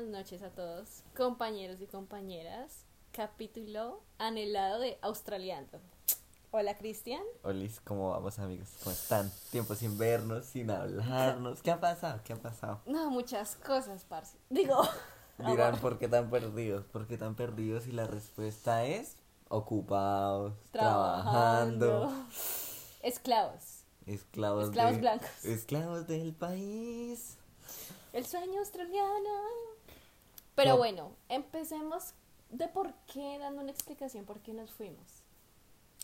buenas noches a todos, compañeros y compañeras. Capítulo anhelado de Australiando. Hola, Cristian. Hola, ¿cómo vamos, amigos? ¿Cómo están? Tiempo sin vernos, sin hablarnos. ¿Qué ha pasado? ¿Qué ha pasado? No, muchas cosas, parce. Digo. Dirán, ¿por qué tan perdidos? ¿Por qué tan perdidos? Y la respuesta es ocupados, trabajando, esclavos. Esclavos, Esclavos de- blancos. Esclavos del país. El sueño australiano. Pero No. bueno, empecemos de por qué, dando una explicación por qué nos fuimos.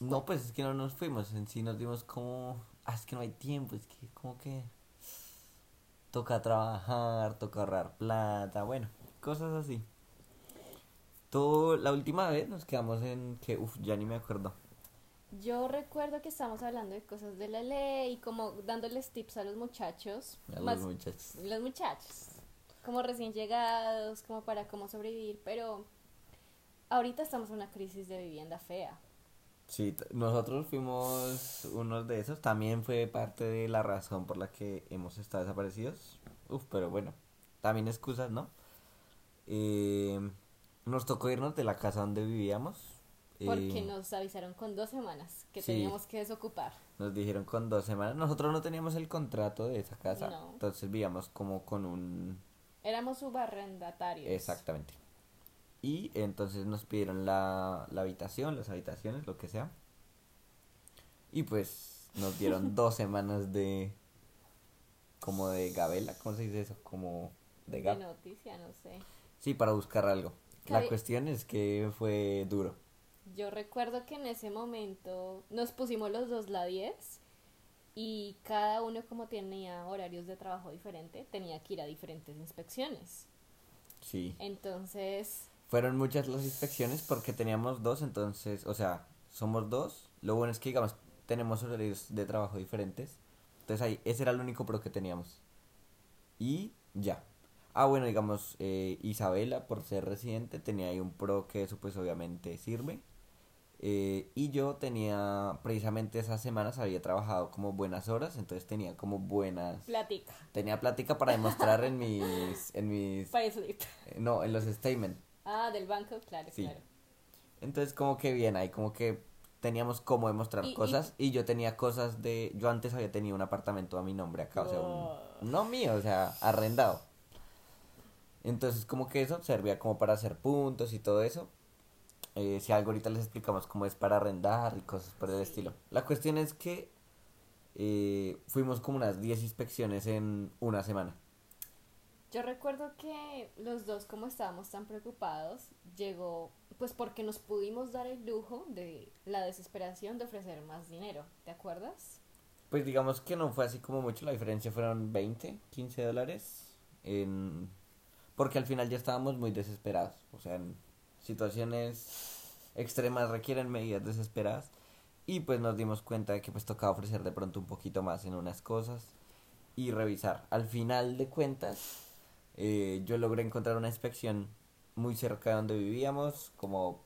No, pues es que no nos fuimos, en sí nos dimos como... Ah, es que no hay tiempo, es que como que... Toca trabajar, toca ahorrar plata, bueno, cosas así. Todo, la última vez nos quedamos en que, uff, ya ni me acuerdo. Yo recuerdo que estábamos hablando de cosas de la ley y como dándoles tips a los muchachos. A más- los muchachos. los muchachos, como recién llegados, como para cómo sobrevivir, pero ahorita estamos en una crisis de vivienda fea. Sí, nosotros fuimos unos de esos, también fue parte de la razón por la que hemos estado desaparecidos. Uf, pero bueno, también excusas, ¿no? Eh, nos tocó irnos de la casa donde vivíamos. Porque eh, nos avisaron con dos semanas que sí. teníamos que desocupar. Nos dijeron con dos semanas. Nosotros no teníamos el contrato de esa casa. No. Entonces vivíamos como con un... Éramos subarrendatarios. Exactamente. Y entonces nos pidieron la, la habitación, las habitaciones, lo que sea. Y pues nos dieron dos semanas de... Como de gabela, ¿cómo se dice eso? Como de De noticia, no sé. Sí, para buscar algo. La Cabe- cuestión es que fue duro. Yo recuerdo que en ese momento nos pusimos los dos la 10 y cada uno como tenía horarios de trabajo diferente, tenía que ir a diferentes inspecciones. Sí. Entonces, Fueron muchas las inspecciones porque teníamos dos, entonces, o sea, somos dos. Lo bueno es que, digamos, tenemos horarios de trabajo diferentes. Entonces ahí, ese era el único pro que teníamos. Y ya. Ah, bueno, digamos, eh, Isabela, por ser residente, tenía ahí un pro que eso pues obviamente sirve. Eh, y yo tenía, precisamente esas semanas había trabajado como buenas horas, entonces tenía como buenas... platica. Tenía plática para demostrar en mis... En mis eh, no, en los statements. Ah, del banco, claro, Sí. claro. Entonces como que bien, ahí como que teníamos cómo demostrar Y- cosas y yo tenía cosas de... Yo antes había tenido un apartamento a mi nombre acá, o sea, un- no mío, o sea, arrendado. Entonces como que eso servía como para hacer puntos y todo eso. Eh, si algo ahorita les explicamos cómo es para arrendar y cosas por el estilo. La cuestión es que eh, fuimos como unas 10 inspecciones en una semana. Yo recuerdo que los dos, como estábamos tan preocupados, llegó, pues porque nos pudimos dar el lujo de la desesperación de ofrecer más dinero, ¿te acuerdas? Pues digamos que no fue así como mucho, la diferencia fueron 20, 15 dólares. En... Porque al final ya estábamos muy desesperados. O sea, en situaciones extremas requieren medidas desesperadas. Y pues nos dimos cuenta de que pues tocaba ofrecer de pronto un poquito más en unas cosas y revisar. Al final de cuentas, eh, yo logré encontrar una inspección muy cerca de donde vivíamos, como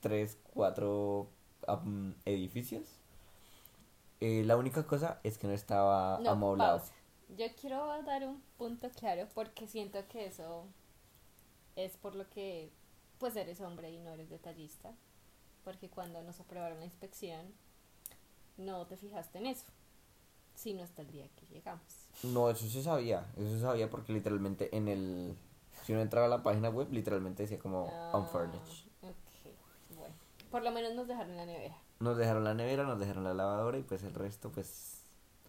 tres, cuatro am, edificios. Eh, la única cosa es que no estaba No, amoblado. pausa. Yo quiero dar un punto claro porque siento que eso es por lo que pues eres hombre y no eres detallista. Porque cuando nos aprobaron la inspección no te fijaste en eso, sino hasta el día que llegamos. No, eso se sabía, eso se sabía porque literalmente en el... Si uno entraba a la página web, literalmente decía como Ah, unfurnished. ok, bueno. Por lo menos nos dejaron la nevera. Nos dejaron la nevera, nos dejaron la lavadora y pues el resto pues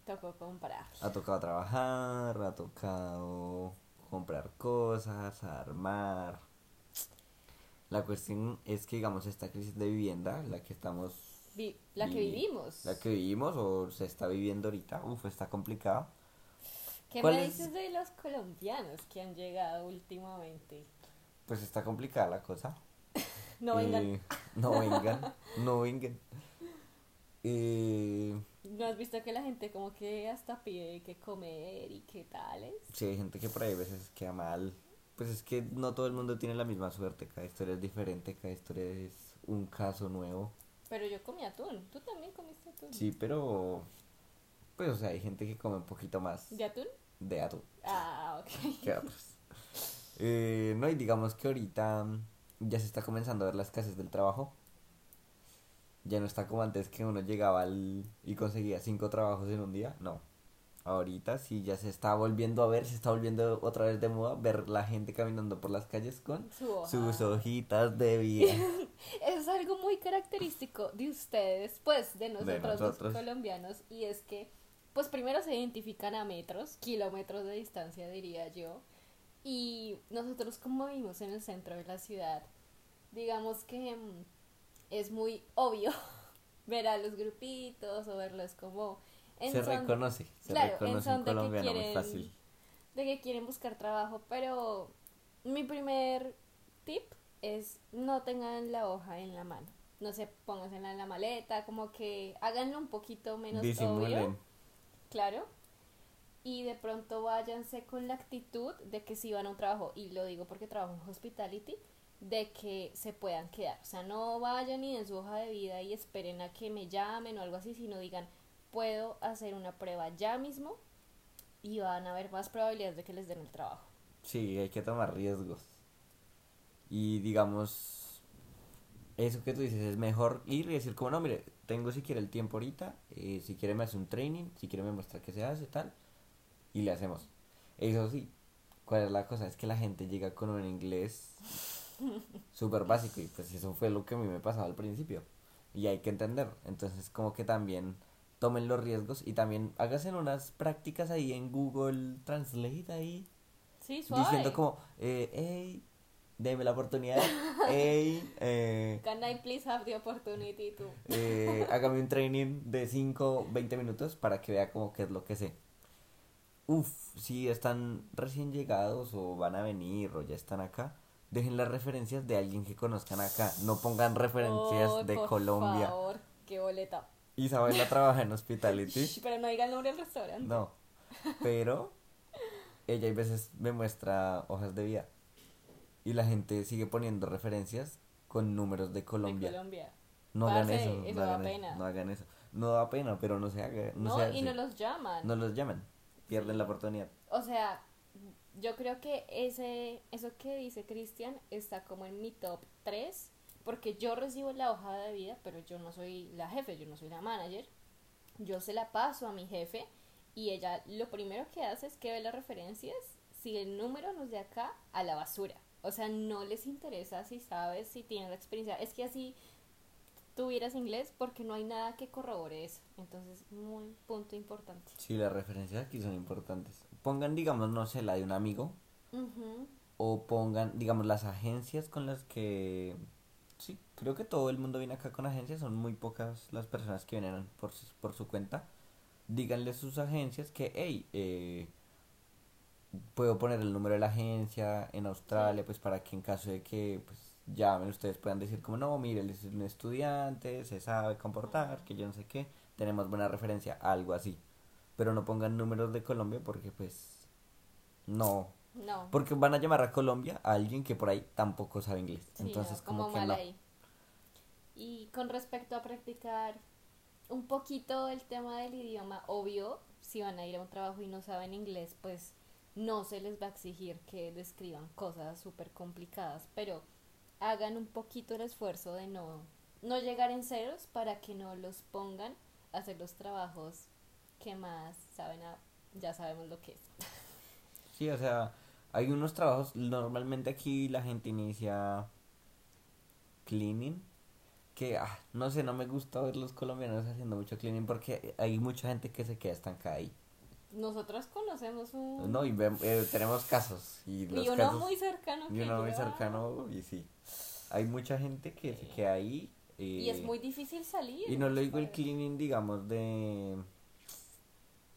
Tocó comprar. ha tocado trabajar, ha tocado comprar cosas, armar. La cuestión es que digamos esta crisis de vivienda, la que estamos, Vi- la que vi- vivimos. la que vivimos o se está viviendo ahorita, uf, está complicado. ¿Qué ¿Cuál me es? dices de los colombianos que han llegado últimamente? Pues está complicada la cosa. No vengan. Eh, no vengan, no vengan. Eh, ¿No has visto que la gente como que hasta pide que comer y qué tales? sí, hay gente que por ahí a veces queda mal. Pues es que no todo el mundo tiene la misma suerte, cada historia es diferente, cada historia es un caso nuevo. Pero yo comí atún. ¿Tú también comiste atún? Sí, pero pues o sea, hay gente que come un poquito más ¿De atún? de atún Ah, ok. que otros. Eh, no, y digamos que ahorita ya se está comenzando a ver las escasez del trabajo. Ya no está como antes que uno llegaba al, y conseguía cinco trabajos en un día. No. Ahorita sí ya se está volviendo a ver, se está volviendo otra vez de moda ver la gente caminando por las calles con Su sus hojitas de vida. Es algo muy característico de ustedes, pues, de nosotros, los nosotros. colombianos, y es que, pues, primero se identifican a metros, kilómetros de distancia, diría yo, y nosotros como vivimos en el centro de la ciudad, digamos que mm, es muy obvio ver a los grupitos o verlos como en se son- reconoce, se claro, en reconoce son de que colombiano muy quieren- fácil. de que quieren buscar trabajo, pero mi primer tip es no tengan la hoja en la mano. No se póngansela en la maleta, como que háganlo un poquito menos Disimulen. obvio, claro. Y de pronto váyanse con la actitud de que si van a un trabajo, y lo digo porque trabajo en hospitality, de que se puedan quedar. O sea, no vayan ni en su hoja de vida y esperen a que me llamen o algo así, sino digan, puedo hacer una prueba ya mismo y van a haber más probabilidades de que les den el trabajo. Sí, hay que tomar riesgos. Y digamos, eso que tú dices, es mejor ir y decir como, no, mire, tengo si quiere el tiempo ahorita, eh, si quiere me hace un training, si quiere me muestra qué se hace, tal, y le hacemos. Eso sí, ¿cuál es la cosa? Es que la gente llega con un inglés súper básico y pues eso fue lo que a mí me pasaba al principio. Y hay que entender. Entonces como que también tomen los riesgos y también háganse unas prácticas ahí en Google Translate ahí Sí, suave. diciendo como, eh, hey, deme la oportunidad, hey, eh, Can I please have the opportunity to... eh, hágame un training de 5, 20 minutos para que vea como qué es lo que sé. Uf, si están recién llegados o van a venir o ya están acá, dejen las referencias de alguien que conozcan acá, no pongan referencias Ay, de por Colombia. favor, qué boleta. Isabela trabaja en hospitality. Shh, Pero no diga el nombre del restaurante. No, pero ella a veces me muestra hojas de vida y la gente sigue poniendo referencias con números de De Colombia. Colombia. No hagan eso, eso no da hagan eso, pena. no hagan eso. No da pena, pero no se haga, no, No, se y no los llaman. No los llaman, pierden la oportunidad. O sea, yo creo que ese eso que dice Cristian está como en mi top 3, porque yo recibo la hoja de vida, pero yo no soy la jefe, yo no soy la manager. Yo se la paso a mi jefe y ella lo primero que hace es que ve las referencias, si el número no es de acá, a la basura. O sea, no les interesa si sabes, si tienes la experiencia. Es que así tuvieras inglés porque no hay nada que corrobore eso. Entonces, muy punto importante. Sí, las referencias aquí son importantes. Pongan, digamos, no sé, la de un amigo o pongan, digamos, las agencias con las que... Sí, creo que todo el mundo viene acá con agencias, son muy pocas las personas que vienen por su, por su cuenta. Díganle a sus agencias que, hey, eh, puedo poner el número de la agencia en Australia, pues para que en caso de que pues llamen ustedes puedan decir como, no, mire, él es un estudiante, se sabe comportar, que yo no sé qué, tenemos buena referencia, algo así. Pero no pongan números de Colombia porque pues no, No. porque van a llamar a Colombia a alguien que por ahí tampoco sabe inglés. Sí, Entonces, no, como, que no. ahí. Y con respecto a practicar un poquito el tema del idioma, obvio, si van a ir a un trabajo y no saben inglés, pues no se les va a exigir que describan cosas súper complicadas, pero hagan un poquito el esfuerzo de no, no llegar en ceros para que no los pongan a hacer los trabajos que más saben, a- ya sabemos lo que es. Sí, o sea, hay unos trabajos, normalmente aquí la gente inicia cleaning, que, ah, no sé, no me gusta ver los colombianos haciendo mucho cleaning porque hay mucha gente que se queda estancada ahí. Nosotros conocemos un... No, y vem- eh, tenemos casos. Y, los y uno casos, muy cercano. y que uno muy cercano, y sí. Hay mucha gente que se queda ahí. Y es eh, muy difícil salir. Y no lo digo el cleaning, digamos, de.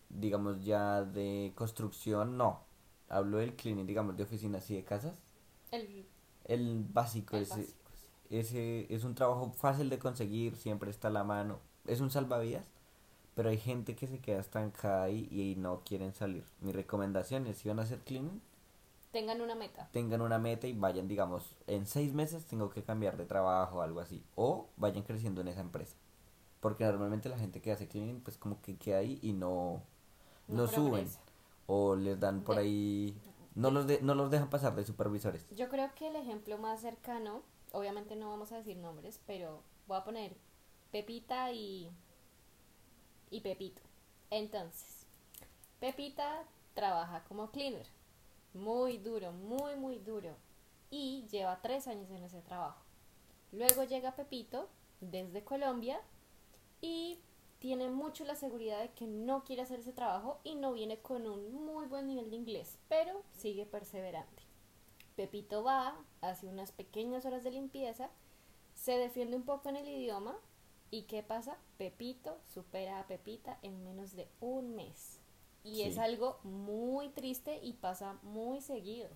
Digamos ya de construcción, no. Hablo del cleaning, digamos, de oficinas y de casas. El, El básico, el ese, básico, sí. ese es un trabajo fácil de conseguir, siempre está a la mano. Es un salvavidas, pero hay gente que se queda estancada ahí y no quieren salir. Mi recomendación es, si van a hacer cleaning, Tengan una meta. tengan una meta y vayan, digamos, en seis meses tengo que cambiar de trabajo o algo así. O vayan creciendo en esa empresa. Porque normalmente la gente que hace cleaning, pues como que queda ahí y no, no, No suben. progresa. O les dan por De- ahí No los, de, no los dejan pasar de supervisores. Yo creo que el ejemplo más cercano, obviamente no vamos a decir nombres, pero voy a poner Pepita y, y Pepito. Entonces, Pepita trabaja como cleaner, muy duro, muy, muy duro, y lleva tres años en ese trabajo. Luego llega Pepito desde Colombia y tiene mucho la seguridad de que no quiere hacer ese trabajo y no viene con un muy buen nivel de inglés, pero sigue perseverante. Pepito va, hace unas pequeñas horas de limpieza, se defiende un poco en el idioma y ¿qué pasa? Pepito supera a Pepita en menos de un mes. Y es algo muy triste y pasa muy seguido.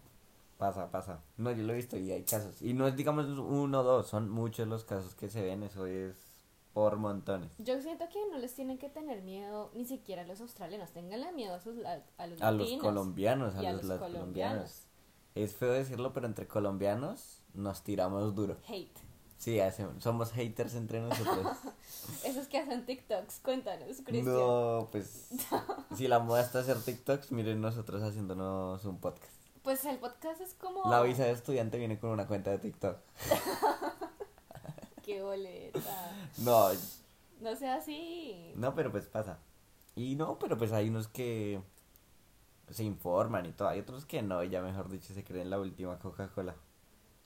Pasa, pasa. No, yo lo he visto y hay casos. Y no es, digamos, uno o dos, son muchos los casos que se ven, eso es por montones. Yo siento que no les tienen que tener miedo ni siquiera a los australianos, tenganle miedo a, sus, a, a los A los colombianos, a y a los, colombianos. colombianos. Es feo decirlo, pero entre colombianos nos tiramos duro. Hate. Sí, hacemos- somos haters entre nosotros. Esos que hacen TikToks, cuéntanos, Cristian. no, pues si la moda está hacer TikToks, miren nosotros haciéndonos un podcast. Pues el podcast es como... La visa de estudiante viene con una cuenta de TikTok. Qué boleta. No, No sea así. no, pero pues pasa. Y no, pero pues hay unos que se informan y todo. Hay otros que no, y ya mejor dicho, se creen la última Coca-Cola.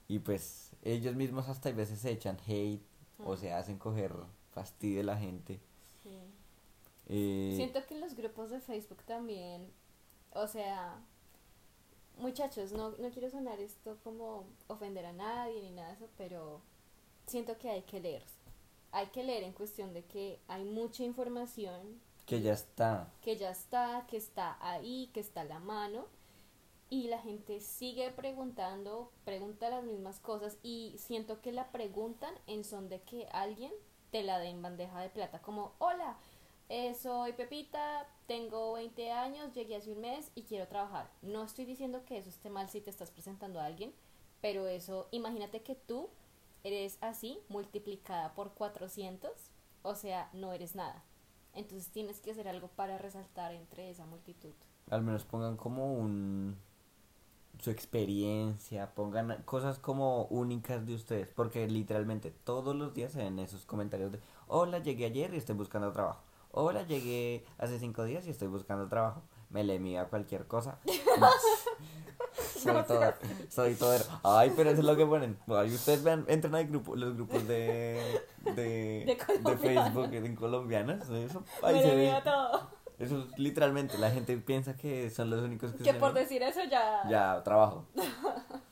Y pues ellos mismos hasta a veces se echan hate o se hacen coger fastidio de la gente. Sí. Eh, Siento que en los grupos de Facebook también, o sea, muchachos, no, no quiero sonar esto como ofender a nadie ni nada de eso, pero siento que hay que leer. Hay que leer en cuestión de que hay mucha información que ya está. que ya está, que está ahí, que está a la mano. Y la gente sigue preguntando, pregunta las mismas cosas y siento que la preguntan en son de que alguien te la dé en bandeja de plata, como, hola, eh, soy Pepita, tengo 20 años, llegué hace un mes y quiero trabajar. No estoy diciendo que eso esté mal si te estás presentando a alguien, pero eso, imagínate que tú eres así, multiplicada por 400, o sea, no eres nada. Entonces tienes que hacer algo para resaltar entre esa multitud. Al menos pongan como un su experiencia, pongan cosas como únicas de ustedes, porque literalmente todos los días ven esos comentarios de hola, llegué ayer y estoy buscando trabajo. Hola, llegué hace cinco días y estoy buscando trabajo. Me le mida cualquier cosa. soy todo, soy todo. Ay, pero eso es lo que ponen. Ay, ustedes vean, entren al grupo, los grupos de, de, De de. Facebook en colombianas. Eso, ahí se ve. todo. Eso es literalmente, la gente piensa que son los únicos que, Que se por ven. decir eso ya... Ya, trabajo.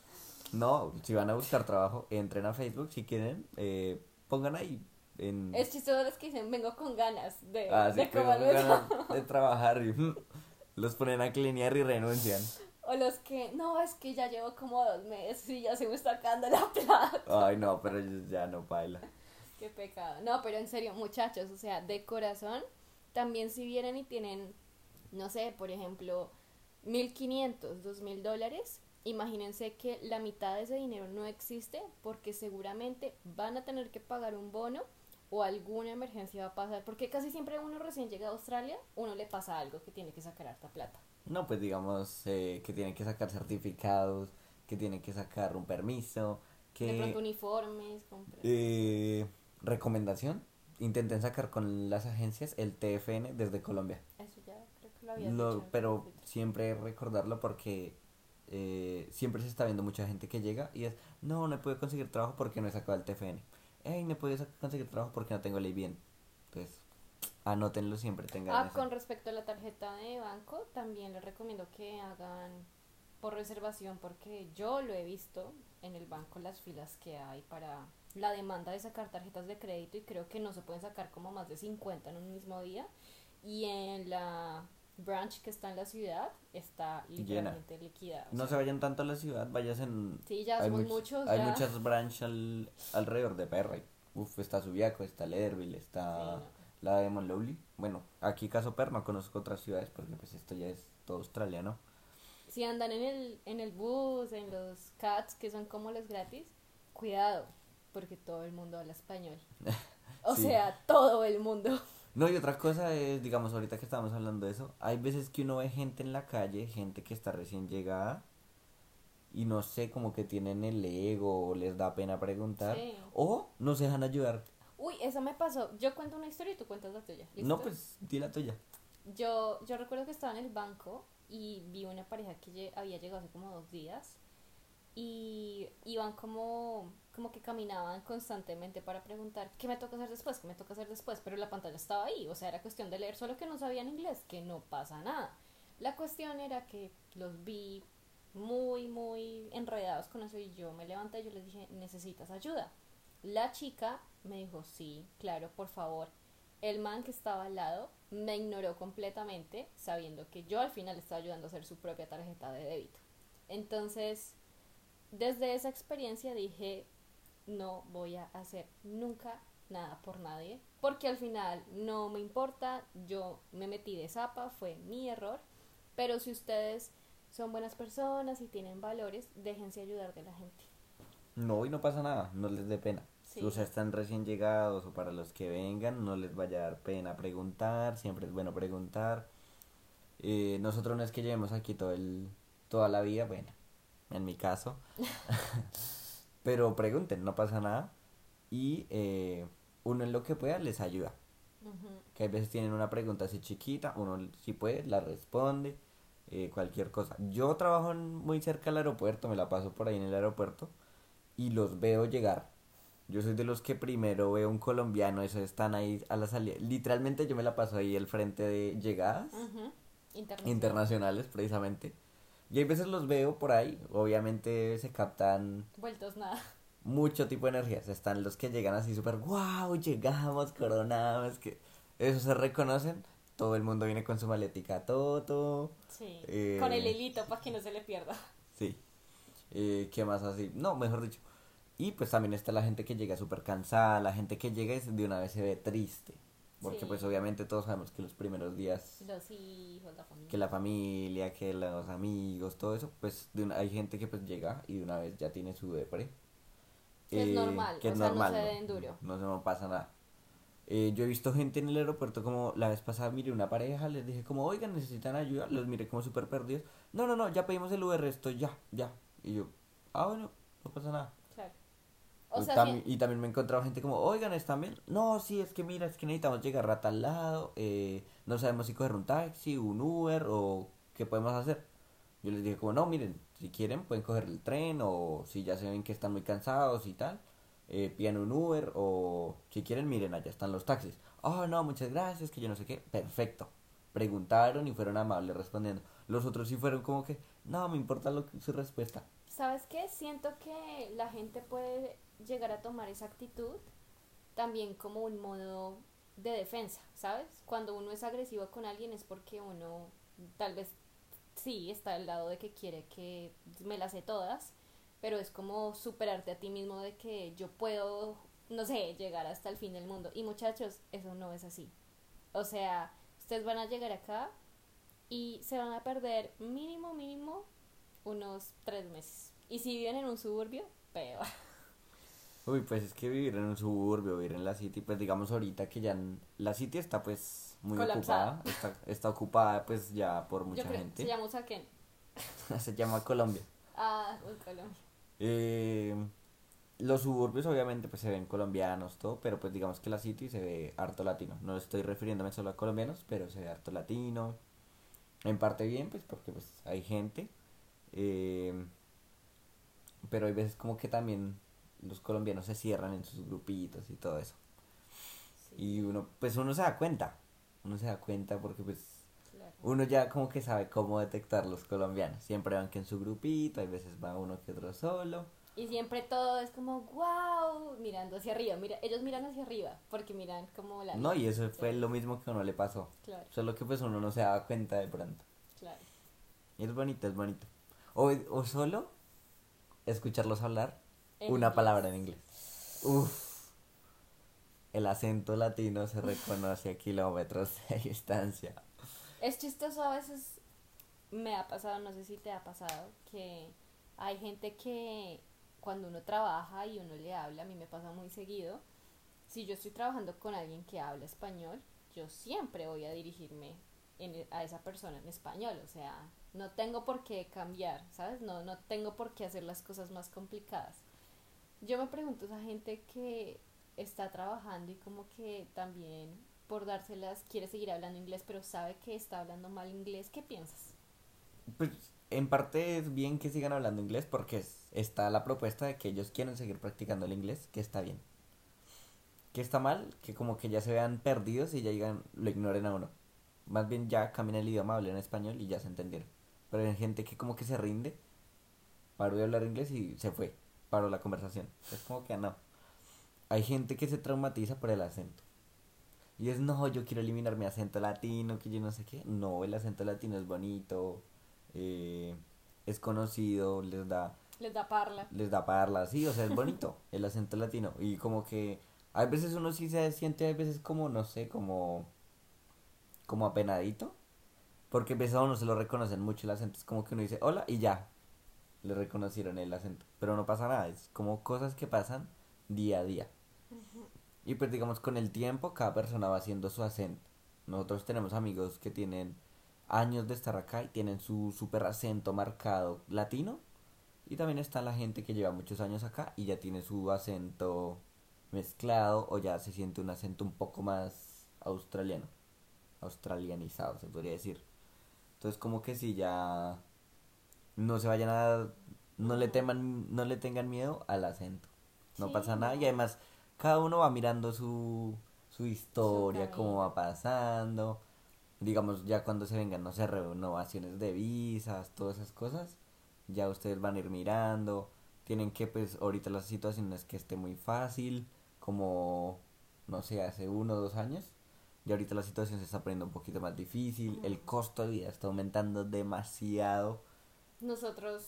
No, si van a buscar trabajo, entren a Facebook si quieren, eh, pongan ahí en... Es chistoso los que dicen, vengo con ganas de, Ah, de comerme con ganas de trabajar y los ponen a clinear y renuncian. O los que, no, es que ya llevo como dos meses y ya se me está acabando la plata. Ay, no, pero ya no baila. Qué pecado. No, pero en serio, muchachos, o sea, de corazón, también si vienen y tienen, no sé, por ejemplo, 1500, 2000 dólares, imagínense que la mitad de ese dinero no existe porque seguramente van a tener que pagar un bono o alguna emergencia va a pasar. Porque casi siempre uno recién llega a Australia, uno le pasa algo que tiene que sacar harta plata. No, pues digamos eh, que tienen que sacar certificados, que tienen que sacar un permiso, De pronto que... uniformes. Eh, recomendación, intenten sacar con las agencias el TFN desde Colombia. Eso ya creo que lo había Lo- dicho. pero siempre recordarlo porque eh, siempre se está viendo mucha gente que llega y es, no, no he podido conseguir trabajo porque no he sacado el TFN. Hey, no he podido conseguir trabajo porque no tengo ley bien. Entonces, anótenlo siempre, tengan Ah, eso. con respecto a la tarjeta de banco, también les recomiendo que hagan por reservación porque yo lo he visto en el banco las filas que hay para la demanda de sacar tarjetas de crédito y creo que no se pueden sacar como más de 50 en un mismo día y en la branch que está en la ciudad está literalmente liquidada. o No sea, se vayan tanto a la ciudad, vayas en... Sí, ya hay somos much- muchos. Hay ya. muchas branches al- alrededor de Perry. Uf, está Subiaco, está Leatherville, está Sí, no. La de Monlowly. Bueno, aquí caso Per no conozco otras ciudades porque pues esto ya es todo australiano. Si andan en el, en el bus, en los cats, que son como los gratis, cuidado, porque todo el mundo habla español. O Sí. sea, todo el mundo. No, y otra cosa es, digamos, ahorita que estamos hablando de eso, hay veces que uno ve gente en la calle, gente que está recién llegada, y no sé, como que tienen el ego o les da pena preguntar Sí. o no se dejan ayudar. Uy, eso me pasó. Yo cuento una historia y tú cuentas la tuya. ¿listo? No, pues di la tuya. Yo, yo recuerdo que estaba en el banco y vi una pareja que había llegado hace como dos días y iban como, como que caminaban constantemente para preguntar qué me toca hacer después, qué me toca hacer después, pero la pantalla estaba ahí, o sea, era cuestión de leer, solo que no sabían inglés, que no pasa nada. La cuestión era que los vi muy, muy enredados con eso y yo me levanté y yo les dije, necesitas ayuda. La chica me dijo, sí, claro, por favor. El man que estaba al lado me ignoró completamente, sabiendo que yo al final estaba ayudando a hacer su propia tarjeta de débito. Entonces, desde esa experiencia dije, no voy a hacer nunca nada por nadie, porque al final no me importa, yo me metí de zapa, fue mi error, pero si ustedes son buenas personas y tienen valores, déjense ayudar de la gente. No, y no pasa nada, no les dé pena. Sí. O sea, están recién llegados o para los que vengan, no les vaya a dar pena preguntar, siempre es bueno preguntar. Eh, nosotros no es que llevemos aquí todo el, toda la vida, bueno, en mi caso. Pero pregunten, no pasa nada. Y eh, uno en lo que pueda les ayuda. Que a veces tienen una pregunta así chiquita, uno si puede la responde, eh, cualquier cosa. Yo trabajo en- muy cerca del aeropuerto, me la paso por ahí en el aeropuerto y los veo llegar. Yo soy de los que primero veo un colombiano, esos están ahí a la salida. Literalmente yo me la paso ahí al frente de llegadas internacionales precisamente. Y hay veces los veo por ahí, obviamente se captan Vueltos nada. mucho tipo de energías. Están los que llegan así súper, wow, llegamos, coronamos, que eso se reconocen. Todo el mundo viene con su maletica Toto. Sí. Eh, Con el hilito para que no se le pierda. Sí. Eh, ¿Qué más así? No, mejor dicho. Y pues también está la gente que llega súper cansada, la gente que llega y de una vez se ve triste. Porque Sí. pues obviamente todos sabemos que los primeros días, Los hijos, la familia. que la familia, que los amigos, todo eso, pues de una- hay gente que pues llega y de una vez ya tiene su depre. Que es Eh, normal, que o es sea, no normal, se den duro. No, pasa nada. Eh, yo he visto gente en el aeropuerto como la vez pasada miré una pareja, les dije como, oigan, necesitan ayuda, los miré como súper perdidos. No, no, no, ya pedimos el Uber, esto ya, ya. Y yo, ah, bueno, no pasa nada. O sea, tam- y también me he encontrado gente como, oigan, ¿están bien? No, sí, es que mira, es que necesitamos llegar a tal lado, eh, no sabemos si coger un taxi, un Uber o qué podemos hacer. Yo les dije como, no, miren, si quieren pueden coger el tren o si ya se ven que están muy cansados y tal, eh, pidan un Uber o si quieren, miren, allá están los taxis. Oh, no, muchas gracias, que yo no sé qué. Perfecto. Preguntaron y fueron amables respondiendo. Los otros sí fueron como que, no, me importa lo que, su respuesta. ¿Sabes qué? Siento que la gente puede llegar a tomar esa actitud también como un modo de defensa, ¿sabes? Cuando uno es agresivo con alguien es porque uno tal vez sí está al lado de que quiere que me las sé todas, pero es como superarte a ti mismo de que yo puedo, no sé, llegar hasta el fin del mundo. Y muchachos, eso no es así. O sea, ustedes van a llegar acá y se van a perder mínimo, mínimo unos tres meses. Y si viven en un suburbio, peor. Uy, pues es que vivir en un suburbio, vivir en la city, pues digamos ahorita que ya la city está pues muy Colapsada. ocupada, está, está ocupada pues ya por mucha Yo creo gente. se llama Usaquén. Se llama Colombia. Ah, uy, Colombia. Eh, los suburbios obviamente pues se ven colombianos, todo, pero pues digamos que la city se ve harto latino. No estoy refiriéndome solo a colombianos, pero se ve harto latino. En parte bien, pues porque pues hay gente. Eh, pero hay veces como que también los colombianos se cierran en sus grupitos y todo eso. Sí, Y uno, pues uno se da cuenta. Uno se da cuenta porque pues claro. uno ya como que sabe cómo detectar los colombianos. Siempre van que en su grupito, hay veces va uno que otro solo. Y siempre todo es como, wow, mirando hacia arriba. Mira, ellos miran hacia arriba porque miran como la... No, y eso Sí. fue lo mismo que a uno le pasó. Claro, Solo que pues uno no se daba cuenta de pronto. claro. Y es bonito, es bonito. O, o solo escucharlos hablar En una inglés. palabra en inglés. Uf. El acento latino se reconoce a kilómetros de distancia. Es chistoso a veces, me ha pasado, no sé si te ha pasado, que hay gente que cuando uno trabaja y uno le habla, a mí me pasa muy seguido, si yo estoy trabajando con alguien que habla español, yo siempre voy a dirigirme en- a esa persona en español, o sea, no tengo por qué cambiar, ¿sabes? No, no tengo por qué hacer las cosas más complicadas. Yo me pregunto, esa gente que está trabajando y como que también por dárselas quiere seguir hablando inglés, pero sabe que está hablando mal inglés, ¿qué piensas? Pues en parte es bien que sigan hablando inglés porque es- está la propuesta de que ellos quieren seguir practicando el inglés, que está bien. Que está mal, que como que ya se vean perdidos y ya digan, lo ignoren a uno. Más bien ya cambien el idioma, hablen español y ya se entendieron. Pero hay gente que como que se rinde, paró de hablar inglés y se fue, paró la conversación. Es como que no. Hay gente que se traumatiza por el acento. Y es, no, yo quiero eliminar mi acento latino, que yo no sé qué. No, el acento latino es bonito, eh, es conocido, les da, Les da parla. les da parla, sí, o sea, es bonito el acento latino. Y como que hay veces uno sí se siente, hay veces como, no sé, como, como apenadito. Porque a uno se lo reconocen mucho el acento, es como que uno dice, hola, y ya, le reconocieron el acento. Pero no pasa nada, es como cosas que pasan día a día. Y pues digamos con el tiempo cada persona va haciendo su acento. Nosotros tenemos amigos que tienen años de estar acá y tienen su super acento marcado latino. Y también está la gente que lleva muchos años acá y ya tiene su acento mezclado o ya se siente un acento un poco más australiano. Australianizado se podría decir. Entonces como que si ya no se vayan a... No le teman, no le tengan miedo al acento. No Sí, pasa nada y además cada uno va mirando su, su historia, cómo camino. va pasando. Digamos, ya cuando se vengan, no sé, renovaciones de visas, todas esas cosas, ya ustedes van a ir mirando. Tienen que, pues, ahorita la situación no es que esté muy fácil, como, no sé, hace uno o dos años. Y ahorita la situación se está poniendo un poquito más difícil, el costo de vida está aumentando demasiado. Nosotros,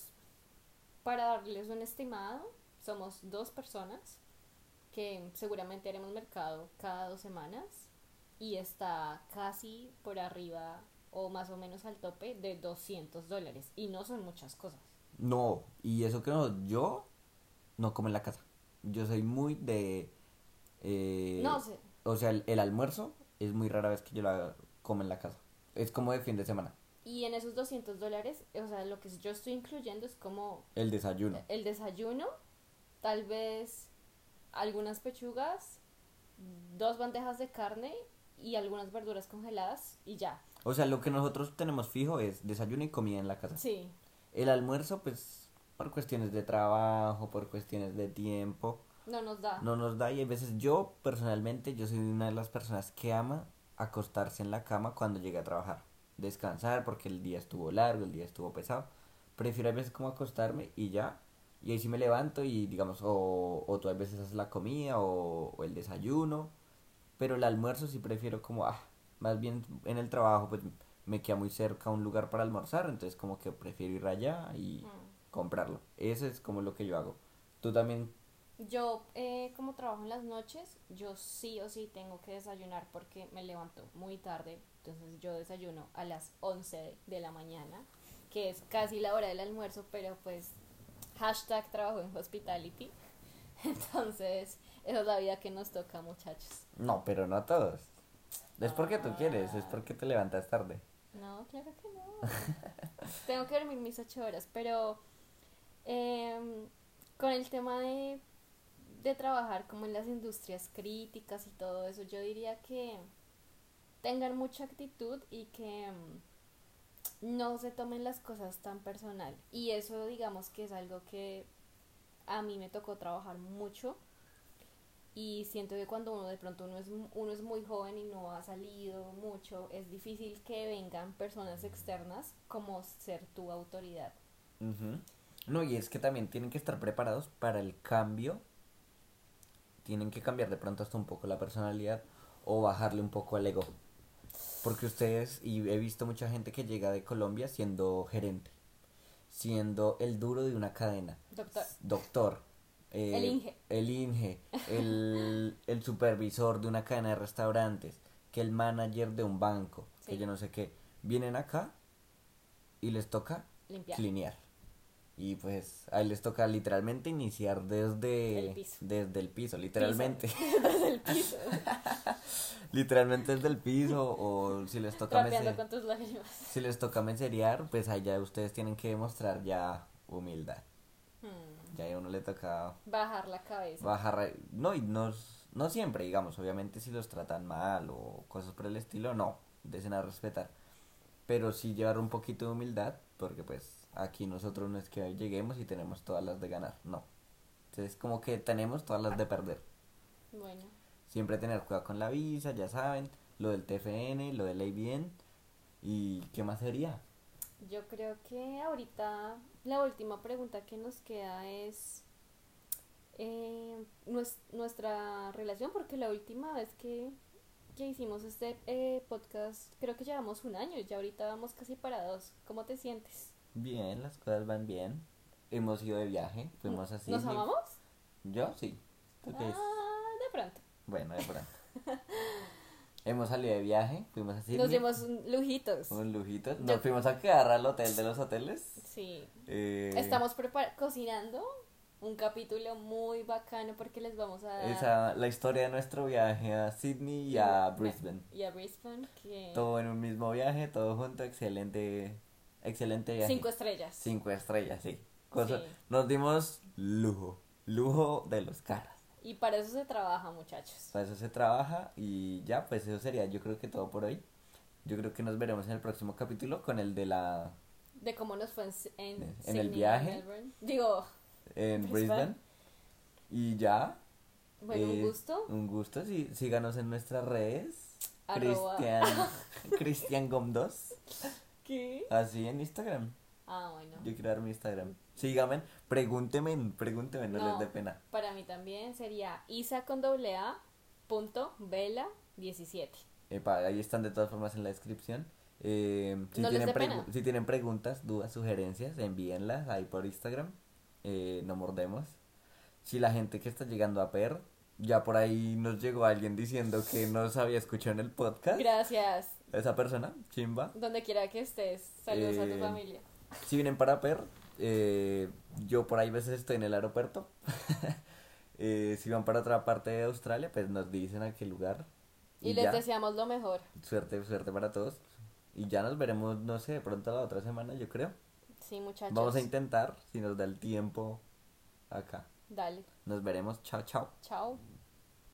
para darles un estimado, somos dos personas que seguramente haremos mercado cada dos semanas y está casi por arriba o más o menos al tope de 200 dólares y no son muchas cosas. No, y eso que no, yo no como en la casa. Yo soy muy de... eh, no sé, O sea, el, el almuerzo es muy rara vez que yo la como en la casa. Es como de fin de semana. y en esos 200 dólares, o sea, lo que yo estoy incluyendo es como El desayuno. el desayuno, tal vez algunas pechugas, dos bandejas de carne y algunas verduras congeladas y ya. O sea, lo que nosotros tenemos fijo es desayuno y comida en la casa. Sí, El almuerzo, pues, por cuestiones de trabajo, por cuestiones de tiempo, no nos da. no nos da. Y a veces yo, personalmente, yo soy una de las personas que ama acostarse en la cama cuando llegue a trabajar. Descansar porque el día estuvo largo, el día estuvo pesado. Prefiero a veces como acostarme y ya. Y ahí sí me levanto y digamos, o, o tú a veces haces la comida o, o el desayuno. Pero el almuerzo sí prefiero como, ah, más bien en el trabajo pues me queda muy cerca un lugar para almorzar. Entonces como que prefiero ir allá y Mm. comprarlo. Eso es como lo que yo hago. Tú también Yo, eh, como trabajo en las noches, yo sí o sí tengo que desayunar porque me levanto muy tarde. Entonces yo desayuno a las 11 de la mañana, que es casi la hora del almuerzo, pero pues hashtag trabajo en hospitality. Entonces, esa es la vida que nos toca, muchachos. No, pero no todos. Es porque tú quieres, es porque te levantas tarde. No, claro que no. Tengo que dormir mis ocho horas, pero em, con el tema de, de trabajar como en las industrias críticas y todo eso, yo diría que tengan mucha actitud y que em, no se tomen las cosas tan personal. Y eso digamos que es algo que a mí me tocó trabajar mucho y siento que cuando uno de pronto uno es, uno es muy joven y no ha salido mucho, es difícil que vengan personas externas como ser tu autoridad. Ujú. No, y es que también tienen que estar preparados para el cambio. Tienen que cambiar de pronto hasta un poco la personalidad o bajarle un poco al ego. Porque ustedes, y he visto mucha gente que llega de Colombia siendo gerente, siendo el duro de una cadena, Doctor, doctor, eh, El Inge. el Inge, el, el supervisor de una cadena de restaurantes, que el manager de un banco, que yo no sé qué, vienen acá y les toca limpiar. clinear. Y pues ahí les toca literalmente iniciar desde El piso. desde el piso, literalmente. Desde el piso. literalmente desde el piso o si les toca con tus lágrimas. si les toca meserear, pues allá ustedes tienen que demostrar ya humildad. Hmm. Ya a uno le toca Bajar la cabeza. bajar, no, y no, no siempre, digamos, obviamente si los tratan mal o cosas por el estilo, no, desen a respetar. Pero sí llevar un poquito de humildad, porque pues aquí nosotros no es que lleguemos y tenemos todas las de ganar, no. Entonces como que tenemos todas las de perder. Bueno. Siempre tener cuidado con la visa, ya saben, lo del TFN, lo del ABN y qué más sería. Yo creo que ahorita la última pregunta que nos queda es eh, nues- nuestra relación, porque la última vez que, que hicimos este eh, podcast, creo que llevamos un año, ya ahorita vamos casi para dos. ¿Cómo te sientes? Bien, las cosas van bien. Hemos ido de viaje, fuimos así. ¿Nos amamos? Yo sí. ¿Tú qué Ah, de pronto. Bueno, de pronto. Hemos salido de viaje, fuimos a Sydney. Nos dimos un- lujitos. Un lujito. Yo- Nos fuimos a quedar al hotel de los hoteles. Sí. Eh, Estamos prepar- cocinando un capítulo muy bacano porque les vamos a dar... Esa, la historia de nuestro viaje a Sydney y a Brisbane. Y a Brisbane, que... Todo en un mismo viaje, todo junto, excelente, excelente viaje. Cinco estrellas. Cinco estrellas, sí. Cosa- Sí. Nos dimos lujo, lujo de los caras. Y para eso se trabaja, muchachos. Para eso se trabaja y ya, pues eso sería yo creo que todo por hoy. Yo creo que nos veremos en el próximo capítulo con el de la De cómo nos fue en, en, En el viaje. Melbourne. Digo, en Brisbane. Brisbane. Y ya. bueno, un eh, gusto. Un gusto, sí, síganos en nuestras redes. Cristian Cristian Gom2. ¿Qué? Así en Instagram. Ah, bueno. Yo quiero dar mi Instagram. Síganme, pregúnteme, pregúnteme, no, No. les dé pena. Para mí también sería isa con doble a punto vela 17. Epa, ahí están de todas formas en la descripción. Eh, si, No les tienen pregu- pena. si tienen preguntas, dudas, sugerencias, envíenlas ahí por Instagram. Eh, no mordemos. Si la gente que está llegando a PER, ya por ahí nos llegó alguien diciendo que nos había escuchado en el podcast. Gracias. Esa persona, chimba. Donde quiera que estés. Saludos a Eh, tu familia. Si vienen para PER, eh, yo por ahí a veces estoy en el aeropuerto. Eh, si van para otra parte de Australia, pues nos dicen a qué lugar. Y, les ya. deseamos lo mejor. Suerte, suerte para todos. Y ya nos veremos, no sé, de pronto la otra semana, yo creo. Sí, muchachos. Vamos a intentar, si nos da el tiempo, acá. Dale. Nos veremos. Chao, chao. Chao.